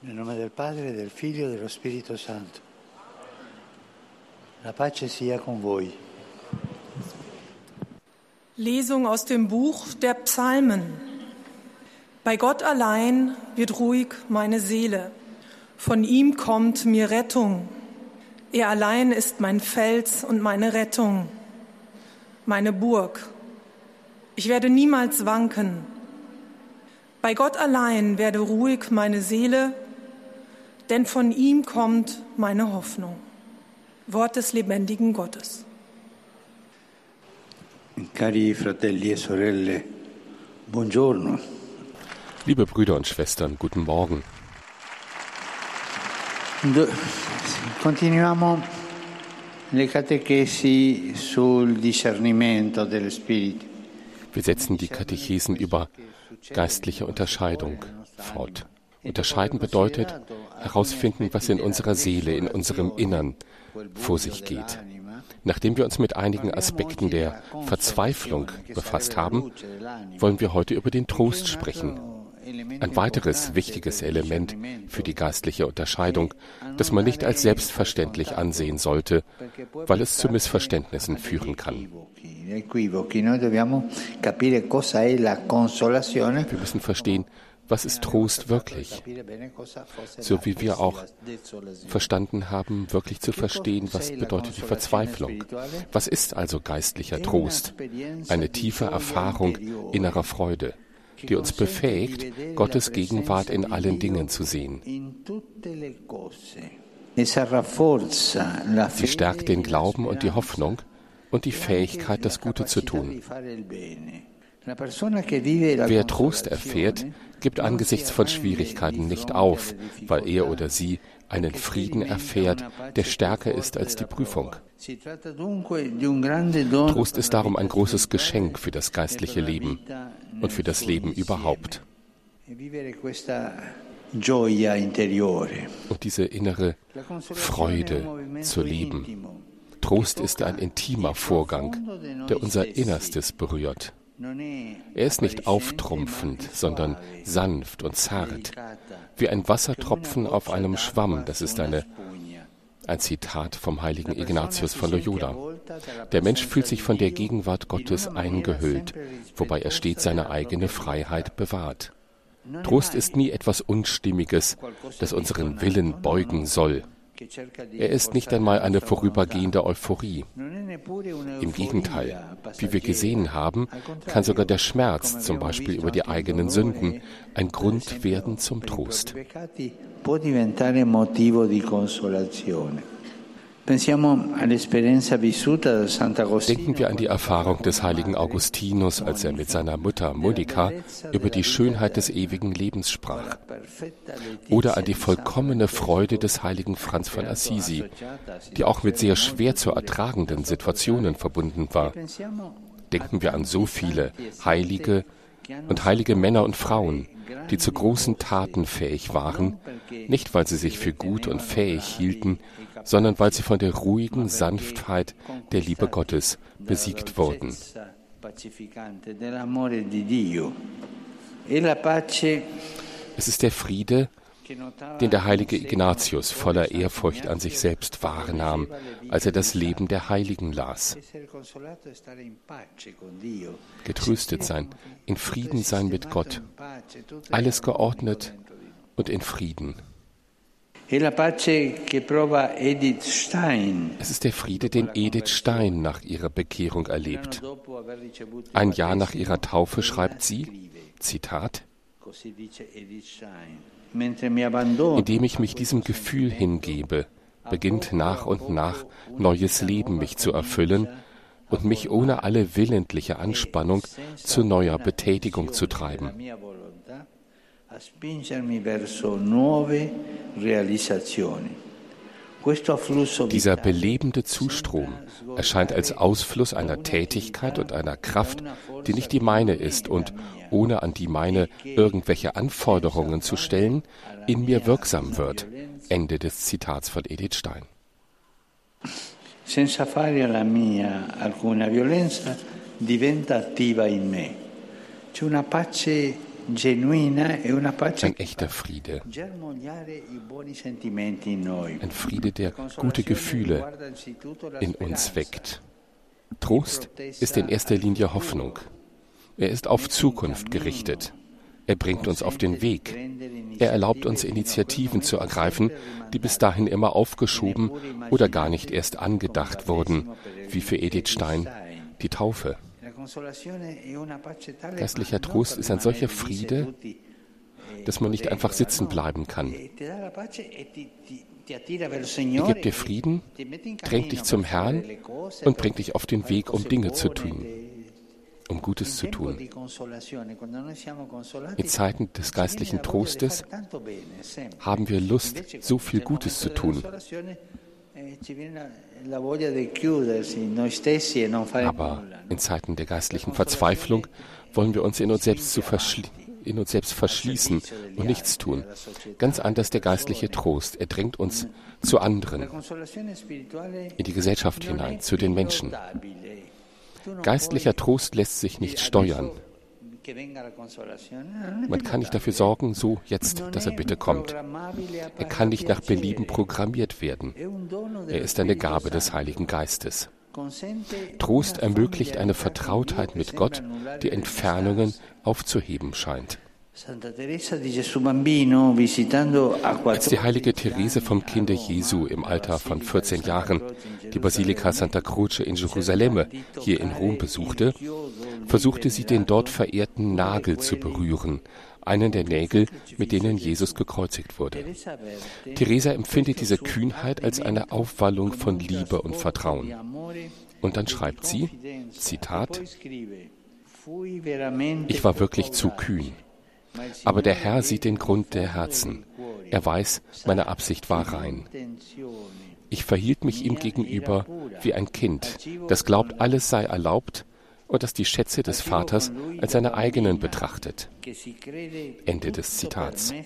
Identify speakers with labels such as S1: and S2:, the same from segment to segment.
S1: Nel nome del Padre, del Figlio e dello Spirito Santo. La pace sia con voi.
S2: Lesung aus dem Buch der Psalmen. Bei Gott allein wird ruhig meine Seele. Von ihm kommt mir Rettung. Er allein ist mein Fels und meine Rettung, meine Burg. Ich werde niemals wanken. Bei Gott allein werde ruhig meine Seele, denn von ihm kommt meine Hoffnung. Wort des lebendigen Gottes.
S1: Cari fratelli e sorelle, buongiorno.
S3: Liebe Brüder und Schwestern, guten Morgen.
S1: Continuiamo le catechesi sul discernimento dello spirito.
S3: Wir setzen die Katechesen über geistliche Unterscheidung fort. Unterscheiden bedeutet herausfinden, was in unserer Seele, in unserem Innern vor sich geht. Nachdem wir uns mit einigen Aspekten der Verzweiflung befasst haben, wollen wir heute über den Trost sprechen. Ein weiteres wichtiges Element für die geistliche Unterscheidung, das man nicht als selbstverständlich ansehen sollte, weil es zu Missverständnissen führen kann. Wir müssen verstehen, was ist Trost wirklich? So wie wir auch verstanden haben, wirklich zu verstehen, was bedeutet die Verzweiflung. Was ist also geistlicher Trost? Eine tiefe Erfahrung innerer Freude, die uns befähigt, Gottes Gegenwart in allen Dingen zu sehen. Sie stärkt den Glauben und die Hoffnung und die Fähigkeit, das Gute zu tun. Wer Trost erfährt, gibt angesichts von Schwierigkeiten nicht auf, weil er oder sie einen Frieden erfährt, der stärker ist als die Prüfung. Trost ist darum ein großes Geschenk für das geistliche Leben und für das Leben überhaupt.
S1: Interiore.
S3: Und diese innere Freude zu leben. Trost ist ein intimer Vorgang, der unser Innerstes berührt. Er ist nicht auftrumpfend, sondern sanft und zart, wie ein Wassertropfen auf einem Schwamm. Das ist eine, ein Zitat vom heiligen Ignatius von Loyola. Der Mensch fühlt sich von der Gegenwart Gottes eingehüllt, wobei er stets seine eigene Freiheit bewahrt. Trost ist nie etwas Unstimmiges, das unseren Willen beugen soll. Er ist nicht einmal eine vorübergehende Euphorie. Im Gegenteil, wie wir gesehen haben, kann sogar der Schmerz, zum Beispiel über die eigenen Sünden, ein Grund werden zum Trost. Denken wir an die Erfahrung des heiligen Augustinus, als er mit seiner Mutter Monika über die Schönheit des ewigen Lebens sprach. Oder an die vollkommene Freude des heiligen Franz von Assisi, die auch mit sehr schwer zu ertragenden Situationen verbunden war. Denken wir an so viele heilige und heilige Männer und Frauen, die zu großen Taten fähig waren, nicht weil sie sich für gut und fähig hielten, sondern weil sie von der ruhigen Sanftheit der Liebe Gottes besiegt wurden. Es ist der Friede, den der heilige Ignatius voller Ehrfurcht an sich selbst wahrnahm, als er das Leben der Heiligen las. Getröstet sein, in Frieden sein mit Gott, alles geordnet und in Frieden. Es ist der Friede, den Edith Stein nach ihrer Bekehrung erlebt. Ein Jahr nach ihrer Taufe schreibt sie, Zitat, Indem ich mich diesem Gefühl hingebe, beginnt nach und nach neues Leben mich zu erfüllen und mich ohne alle willentliche Anspannung zu neuer Betätigung zu treiben.
S1: a spingermi verso nuove realizzazioni.
S3: Dieser belebende Zustrom erscheint als Ausfluss einer Tätigkeit und einer Kraft, die nicht die meine ist und, ohne an die meine irgendwelche Anforderungen zu stellen, in mir wirksam wird. Ende des Zitats von Edith Stein.
S1: senza fare alla mia alcuna violenza, diventa attiva in me. C'è una pace
S3: Ein echter Friede. Ein Friede, der gute Gefühle in uns weckt. Trost ist in erster Linie Hoffnung. Er ist auf Zukunft gerichtet. Er bringt uns auf den Weg. Er erlaubt uns Initiativen zu ergreifen, die bis dahin immer aufgeschoben oder gar nicht erst angedacht wurden, wie für Edith Stein die Taufe. Geistlicher Trost ist ein solcher Friede, dass man nicht einfach sitzen bleiben kann. Er gibt dir Frieden, drängt dich zum Herrn und bringt dich auf den Weg, um Dinge zu tun um Gutes zu tun. In Zeiten des geistlichen Trostes haben wir Lust, so viel Gutes zu tun. Aber in Zeiten der geistlichen Verzweiflung wollen wir uns in uns selbst zu in uns selbst verschließen und nichts tun. Ganz anders der geistliche Trost. Er drängt uns zu anderen, in die Gesellschaft hinein, zu den Menschen. Geistlicher Trost lässt sich nicht steuern. Man kann nicht dafür sorgen, so jetzt, dass er bitte kommt. Er kann nicht nach Belieben programmiert werden. Er ist eine Gabe des Heiligen Geistes. Trost ermöglicht eine Vertrautheit mit Gott, die Entfernungen aufzuheben scheint. Als die heilige Therese vom Kinde Jesu im Alter von 14 Jahren die Basilika Santa Croce in Jerusalem hier in Rom besuchte, versuchte sie den dort verehrten Nagel zu berühren, einen der Nägel, mit denen Jesus gekreuzigt wurde. Theresa empfindet diese Kühnheit als eine Aufwallung von Liebe und Vertrauen. Und dann schreibt sie, Zitat, ich war wirklich zu kühn. Aber der Herr sieht den Grund der Herzen. Er weiß, meine Absicht war rein. Ich verhielt mich ihm gegenüber wie ein Kind, das glaubt, alles sei erlaubt und das die Schätze des Vaters als seine eigenen betrachtet. Ende des Zitats. E.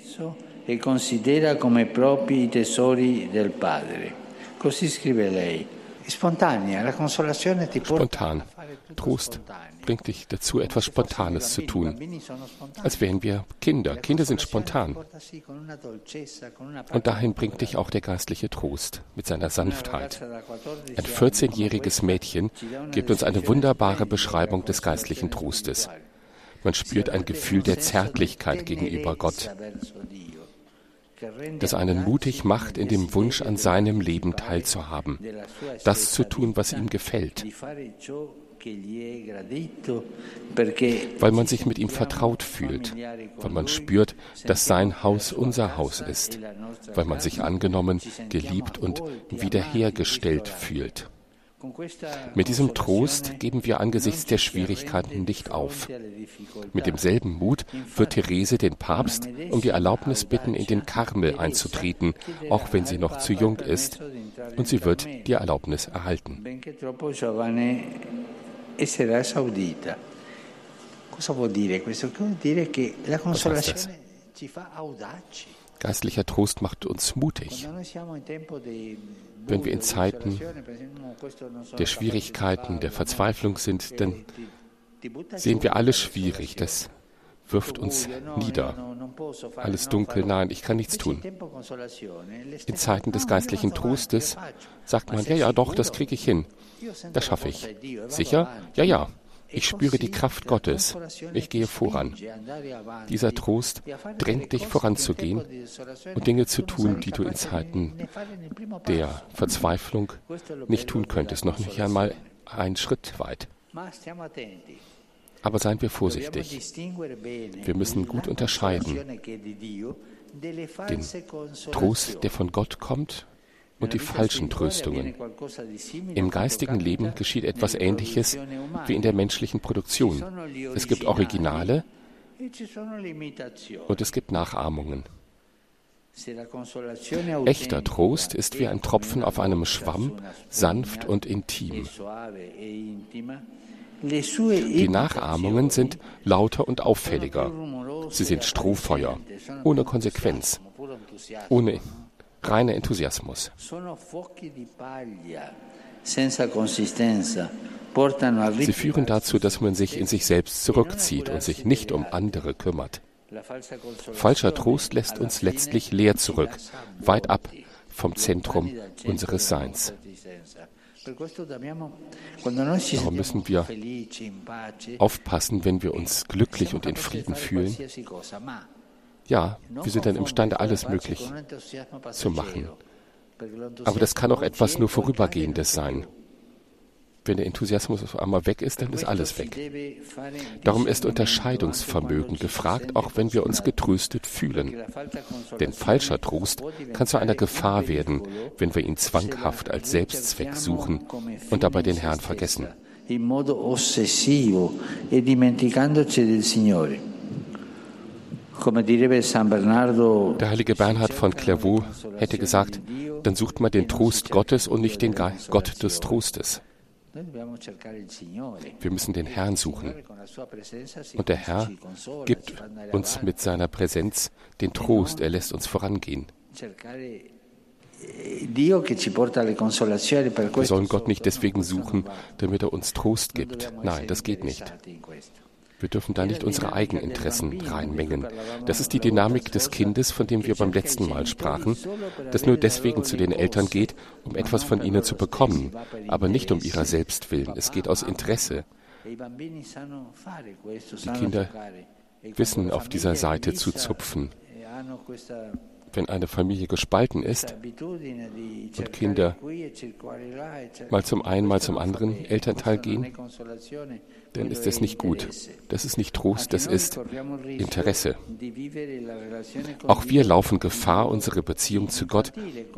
S3: Spontan. Trost bringt dich dazu, etwas Spontanes zu tun. Als wären wir Kinder. Kinder sind spontan. Und dahin bringt dich auch der geistliche Trost mit seiner Sanftheit. Ein 14-jähriges Mädchen gibt uns eine wunderbare Beschreibung des geistlichen Trostes. Man spürt ein Gefühl der Zärtlichkeit gegenüber Gott das einen mutig macht, in dem Wunsch an seinem Leben teilzuhaben, das zu tun, was ihm gefällt, weil man sich mit ihm vertraut fühlt, weil man spürt, dass sein Haus unser Haus ist, weil man sich angenommen, geliebt und wiederhergestellt fühlt. Mit diesem Trost geben wir angesichts der Schwierigkeiten nicht auf. Mit demselben Mut wird Therese den Papst um die Erlaubnis bitten, in den Karmel einzutreten, auch wenn sie noch zu jung ist, und sie wird die Erlaubnis erhalten. Was heißt das? Geistlicher Trost macht uns mutig. Wenn wir in Zeiten der Schwierigkeiten, der Verzweiflung sind, dann sehen wir alles schwierig. Das wirft uns nieder. Alles dunkel, nein, ich kann nichts tun. In Zeiten des geistlichen Trostes sagt man, ja, ja, doch, das kriege ich hin. Das schaffe ich. Sicher? Ja, ja. Ich spüre die Kraft Gottes. Ich gehe voran. Dieser Trost drängt dich voranzugehen und Dinge zu tun, die du in Zeiten der Verzweiflung nicht tun könntest, noch nicht einmal einen Schritt weit. Aber seien wir vorsichtig. Wir müssen gut unterscheiden den Trost, der von Gott kommt und die falschen Tröstungen. Im geistigen Leben geschieht etwas Ähnliches wie in der menschlichen Produktion. Es gibt Originale und es gibt Nachahmungen. Echter Trost ist wie ein Tropfen auf einem Schwamm, sanft und intim. Die Nachahmungen sind lauter und auffälliger. Sie sind Strohfeuer, ohne Konsequenz, ohne reiner Enthusiasmus. Sie führen dazu, dass man sich in sich selbst zurückzieht und sich nicht um andere kümmert. Falscher Trost lässt uns letztlich leer zurück, weit ab vom Zentrum unseres Seins. Darum müssen wir aufpassen, wenn wir uns glücklich und in Frieden fühlen. Ja, wir sind dann imstande, alles möglich zu machen. Aber das kann auch etwas nur Vorübergehendes sein. Wenn der Enthusiasmus auf einmal weg ist, dann ist alles weg. Darum ist Unterscheidungsvermögen gefragt, auch wenn wir uns getröstet fühlen. Denn falscher Trost kann zu einer Gefahr werden, wenn wir ihn zwanghaft als Selbstzweck suchen und dabei den Herrn vergessen. In modo ossessivo e dimenticandoci del Signore. Der heilige Bernhard von Clairvaux hätte gesagt, dann sucht man den Trost Gottes und nicht den Gott des Trostes. Wir müssen den Herrn suchen. Und der Herr gibt uns mit seiner Präsenz den Trost, er lässt uns vorangehen. Wir sollen Gott nicht deswegen suchen, damit er uns Trost gibt. Nein, das geht nicht. Wir dürfen da nicht unsere Eigeninteressen reinmengen. Das ist die Dynamik des Kindes, von dem wir beim letzten Mal sprachen, das nur deswegen zu den Eltern geht, um etwas von ihnen zu bekommen, aber nicht um ihrer selbst willen. Es geht aus Interesse. Die Kinder wissen auf dieser Seite zu zupfen wenn eine Familie gespalten ist und Kinder mal zum einen, mal zum anderen Elternteil gehen, dann ist das nicht gut. Das ist nicht Trost, das ist Interesse. Auch wir laufen Gefahr, unsere Beziehung zu Gott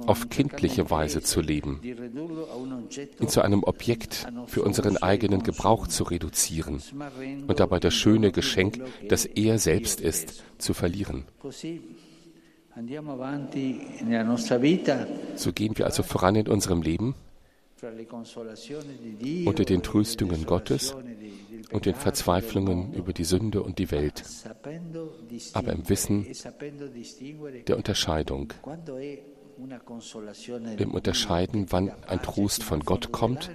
S3: auf kindliche Weise zu leben, ihn zu einem Objekt für unseren eigenen Gebrauch zu reduzieren und dabei das schöne Geschenk, das er selbst ist, zu verlieren. So gehen wir also voran in unserem Leben unter den Tröstungen Gottes und den Verzweiflungen über die Sünde und die Welt, aber im Wissen der Unterscheidung, im Unterscheiden, wann ein Trost von Gott kommt,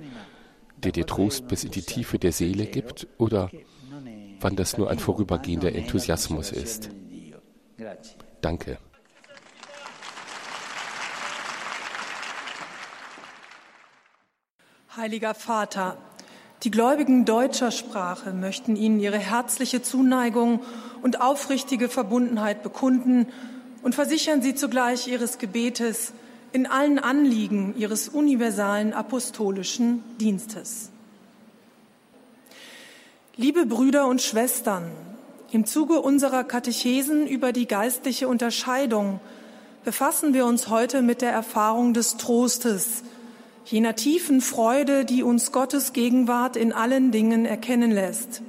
S3: der dir Trost bis in die Tiefe der Seele gibt, oder wann das nur ein vorübergehender Enthusiasmus ist. Danke.
S2: Heiliger Vater, die Gläubigen deutscher Sprache möchten Ihnen ihre herzliche Zuneigung und aufrichtige Verbundenheit bekunden und versichern Sie zugleich Ihres Gebetes in allen Anliegen Ihres universalen apostolischen Dienstes. Liebe Brüder und Schwestern, im Zuge unserer Katechesen über die geistliche Unterscheidung befassen wir uns heute mit der Erfahrung des Trostes, jener tiefen Freude, die uns Gottes Gegenwart in allen Dingen erkennen lässt,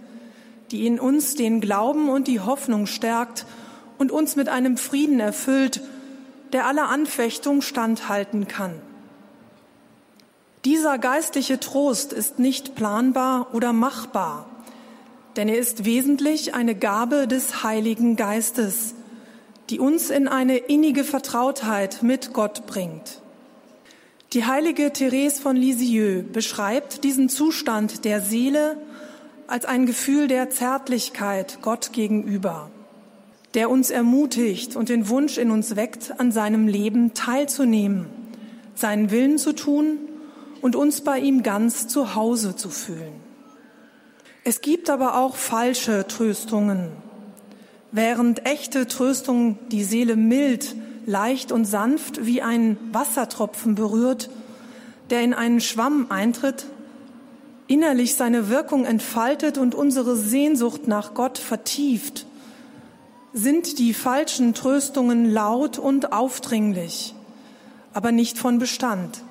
S2: die in uns den Glauben und die Hoffnung stärkt und uns mit einem Frieden erfüllt, der aller Anfechtung standhalten kann. Dieser geistliche Trost ist nicht planbar oder machbar, denn er ist wesentlich eine Gabe des Heiligen Geistes, die uns in eine innige Vertrautheit mit Gott bringt. Die heilige Therese von Lisieux beschreibt diesen Zustand der Seele als ein Gefühl der Zärtlichkeit Gott gegenüber, der uns ermutigt und den Wunsch in uns weckt, an seinem Leben teilzunehmen, seinen Willen zu tun und uns bei ihm ganz zu Hause zu fühlen. Es gibt aber auch falsche Tröstungen. Während echte Tröstung die Seele mild, leicht und sanft wie ein Wassertropfen berührt, der in einen Schwamm eintritt, innerlich seine Wirkung entfaltet und unsere Sehnsucht nach Gott vertieft, sind die falschen Tröstungen laut und aufdringlich, aber nicht von Bestand.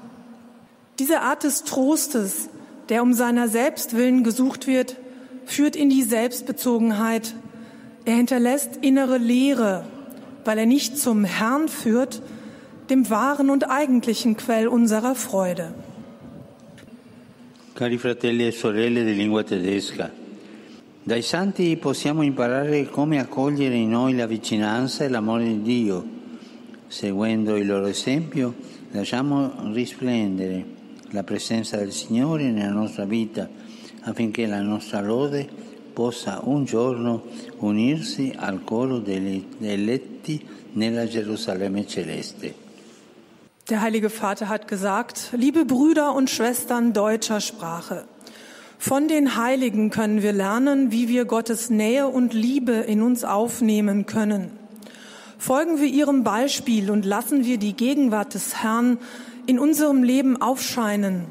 S2: Diese Art des Trostes, der um seiner selbst willen gesucht wird, führt in die Selbstbezogenheit. Er hinterlässt innere Leere weil er nicht zum Herrn führt, dem wahren und eigentlichen Quell unserer Freude.
S4: Cari fratelli e sorelle di lingua tedesca, dai santi possiamo imparare come accogliere in noi la vicinanza e l'amore di Dio. Seguendo il loro esempio, lasciamo risplendere la presenza del Signore nella nostra vita affinché la nostra lode
S3: possa un giorno unirsi al coro degli eletti nella Gerusalemme celeste.
S2: Der Heilige Vater hat gesagt, liebe Brüder und Schwestern deutscher Sprache, von den Heiligen können wir lernen, wie wir Gottes Nähe und Liebe in uns aufnehmen können. Folgen wir ihrem Beispiel und lassen wir die Gegenwart des Herrn in unserem Leben aufscheinen,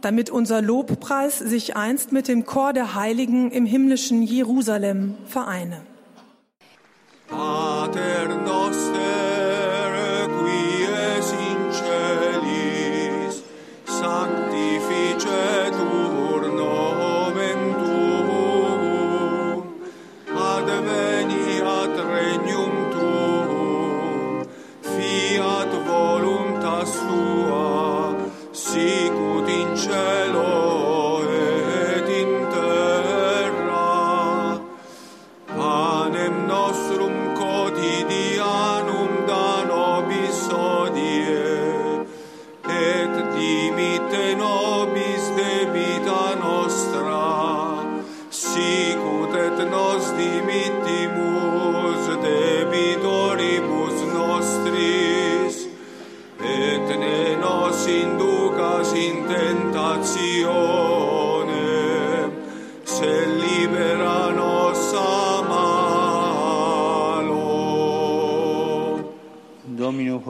S2: damit unser Lobpreis sich einst mit dem Chor der Heiligen im himmlischen Jerusalem vereine.
S5: Pater noster, qui es in celis, sanctificetur tua, sicut in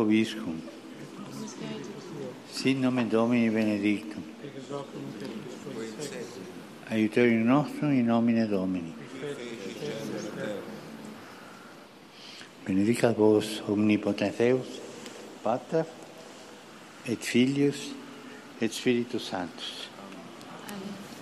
S3: Domino Hoviscum. Sit nomen Domini benedictum. Aiuterium nostrum in nomine Domini. Benedicat vos omnipotens Deus, Pater et Filius et Spiritus Sanctus.